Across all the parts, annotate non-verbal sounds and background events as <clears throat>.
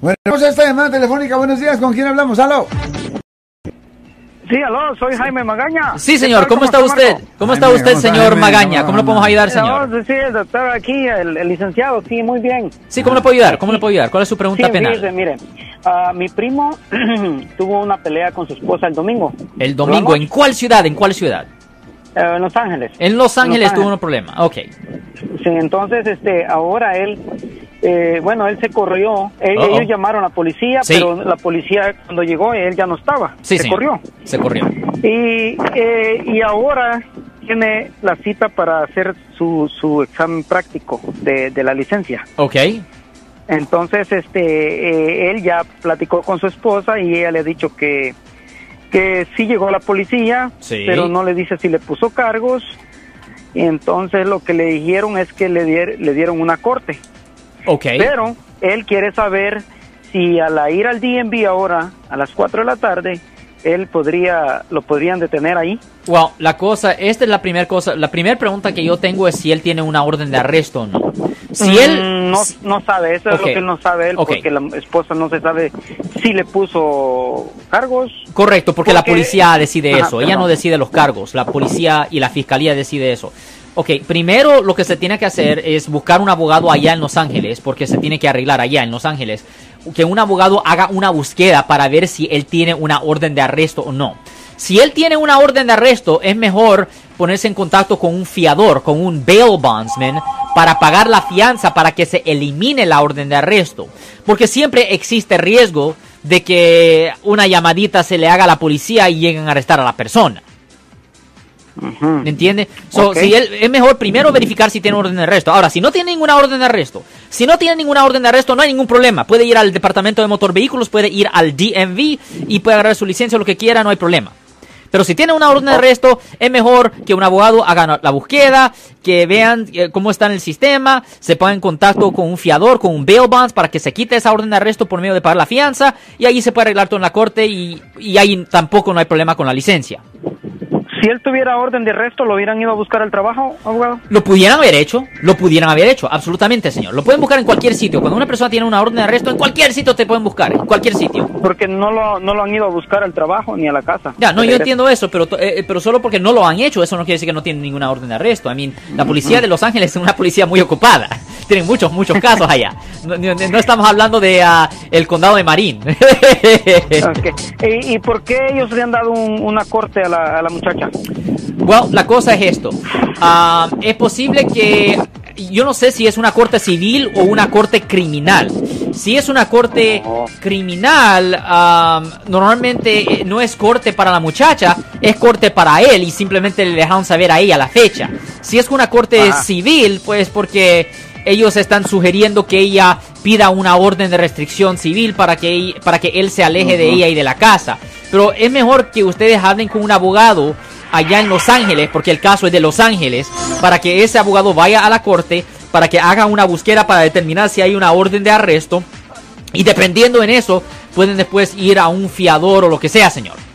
Bueno, tenemos esta llamada telefónica. Buenos días, ¿con quién hablamos? ¡Aló! Sí, aló, soy Jaime Magaña. Sí, señor. ¿cómo está usted? ¿Cómo está Jaime, usted, ¿cómo está, señor Jaime? Magaña? ¿Cómo ¿Cómo le va? podemos ayudar, señor? No, sí, el doctor aquí, el, el licenciado, sí, muy bien. Sí, ¿cómo le puedo ayudar? ¿Cómo le puedo ayudar? ¿Cuál es su Sí, pregunta fíjese, penal? mire, ah, mi primo <clears throat> tuvo una pelea con su esposa el domingo. El domingo, ¿en cuál ciudad? ¿En cuál ciudad? Eh, en Los Ángeles. En Los Ángeles tuvo Ángeles. un problema. Ok. Sí, entonces, este, ahora él, eh, bueno, él se corrió. Él- ellos llamaron a la policía, Sí. pero la policía cuando llegó él ya no estaba. Sí, se señor. corrió. Se corrió. Y, eh, y ahora tiene la cita para hacer su, su examen práctico de, de la licencia. Ok. Entonces, este, eh, él ya platicó con su esposa y ella le ha dicho que, que sí llegó la policía, Sí. pero no le dice si le puso cargos. Y entonces lo que le dijeron es que le, dier- le dieron una corte. Ok. Pero él quiere saber si al ir al DMV ahora a las 4 de la tarde, él podría, lo podrían detener ahí. Well, la cosa, esta es la primera cosa. La primera pregunta que yo tengo es si él tiene una orden de arresto o no. Si él. Mm, no, no sabe, eso es lo que no sabe él, porque la esposa no se sabe si le puso cargos. Correcto, porque la policía decide Ajá, eso. Ella perdón. no decide los cargos. La policía y la fiscalía decide eso. Ok, primero lo que se tiene que hacer es buscar un abogado allá en Los Ángeles, porque se tiene que arreglar allá en Los Ángeles. Que un abogado haga una búsqueda para ver si él tiene una orden de arresto o no. Si él tiene una orden de arresto, es mejor ponerse en contacto con un fiador, con un bail bondsman, para pagar la fianza para que se elimine la orden de arresto. Porque siempre existe riesgo de que una llamadita se le haga a la policía y lleguen a arrestar a la persona. ¿Me entiende? So, si él, es mejor primero verificar si tiene orden de arresto. Ahora, si no tiene ninguna orden de arresto, si no tiene ninguna orden de arresto, no hay ningún problema. Puede ir al departamento de motor vehículos, puede ir al DMV y puede agarrar su licencia, lo que quiera, no hay problema. Pero si tiene una orden de arresto, es mejor que un abogado haga la búsqueda, que vean eh, cómo está en el sistema, se ponga en contacto con un fiador, con un bail bonds, para que se quite esa orden de arresto por medio de pagar la fianza, y ahí se puede arreglar todo en la corte y, y ahí tampoco no hay problema con la licencia. Si él tuviera orden de arresto, ¿lo hubieran ido a buscar al trabajo, abogado? Lo pudieran haber hecho, lo pudieran haber hecho, absolutamente, señor. Lo pueden buscar en cualquier sitio. Cuando una persona tiene una orden de arresto, en cualquier sitio te pueden buscar, en cualquier sitio. Porque no lo, no lo han ido a buscar al trabajo ni a la casa. Ya, no, yo entiendo eso, pero, eh, eh, pero solo porque no lo han hecho, eso no quiere decir que no tienen ninguna orden de arresto. I mean, la policía de Los Ángeles es una policía muy ocupada. Tienen muchos, muchos casos allá. No, no- no estamos hablando de ah, el condado de Marín. <laughs> ¿Y, y por qué ellos le han dado un- una corte a la, a la muchacha? Well, la cosa es esto. Ah, es posible que yo no sé si es una corte civil o una corte criminal. Si es una corte criminal, ah, normalmente eh, no es corte para la muchacha, es corte para él y simplemente le dejaron saber a ella la fecha. Si es una corte Ajá. civil, pues porque ellos están sugiriendo que ella pida una orden de restricción civil para que, para que él se aleje de ella y de la casa. Pero es mejor que ustedes hablen con un abogado allá en Los Ángeles, porque el caso es de Los Ángeles, para que ese abogado vaya a la corte, para que haga una búsqueda para determinar si hay una orden de arresto. Y dependiendo en eso, pueden después ir a un fiador o lo que sea, señor.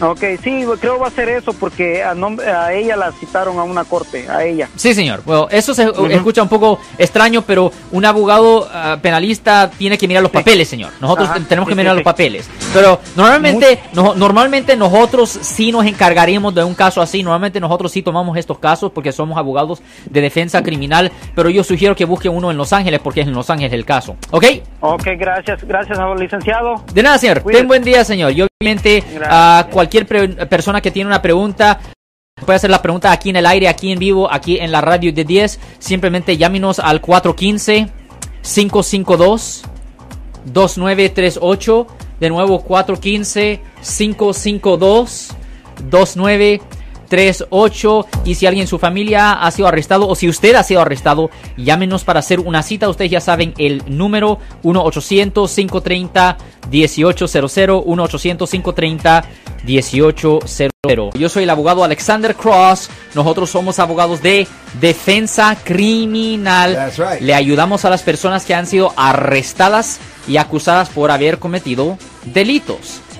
Ok, sí, creo va a ser eso porque a, a ella la citaron a una corte, a ella. Sí, señor. Bueno, eso se escucha un poco extraño, pero un abogado ah, penalista tiene que mirar los Sí. papeles, señor. Nosotros Ajá, tenemos sí, que mirar sí. los papeles. Pero normalmente, no- normalmente nosotros sí nos encargaríamos de un caso así. Normalmente nosotros sí tomamos estos casos porque somos abogados de defensa criminal. Pero yo sugiero que busquen uno en Los Ángeles porque es en Los Ángeles el caso. ¿Ok? Ok, gracias, gracias, licenciado. De nada, señor. Ten buen día, señor. Y obviamente, a cualquier pre- persona que tiene una pregunta, puede hacer la pregunta aquí en el aire, aquí en vivo, aquí en la radio de 10. Simplemente llámenos al 415-552-2938. De nuevo, 415-552-2938. Y si alguien en su familia ha sido arrestado o si usted ha sido arrestado, llámenos para hacer una cita. Ustedes ya saben el número 1-800-530-1800. 1-800-530-1800. Yo soy el abogado Alexander Cross. Nosotros somos abogados de defensa criminal. Right. Le ayudamos a las personas que han sido arrestadas y acusadas por haber cometido delitos.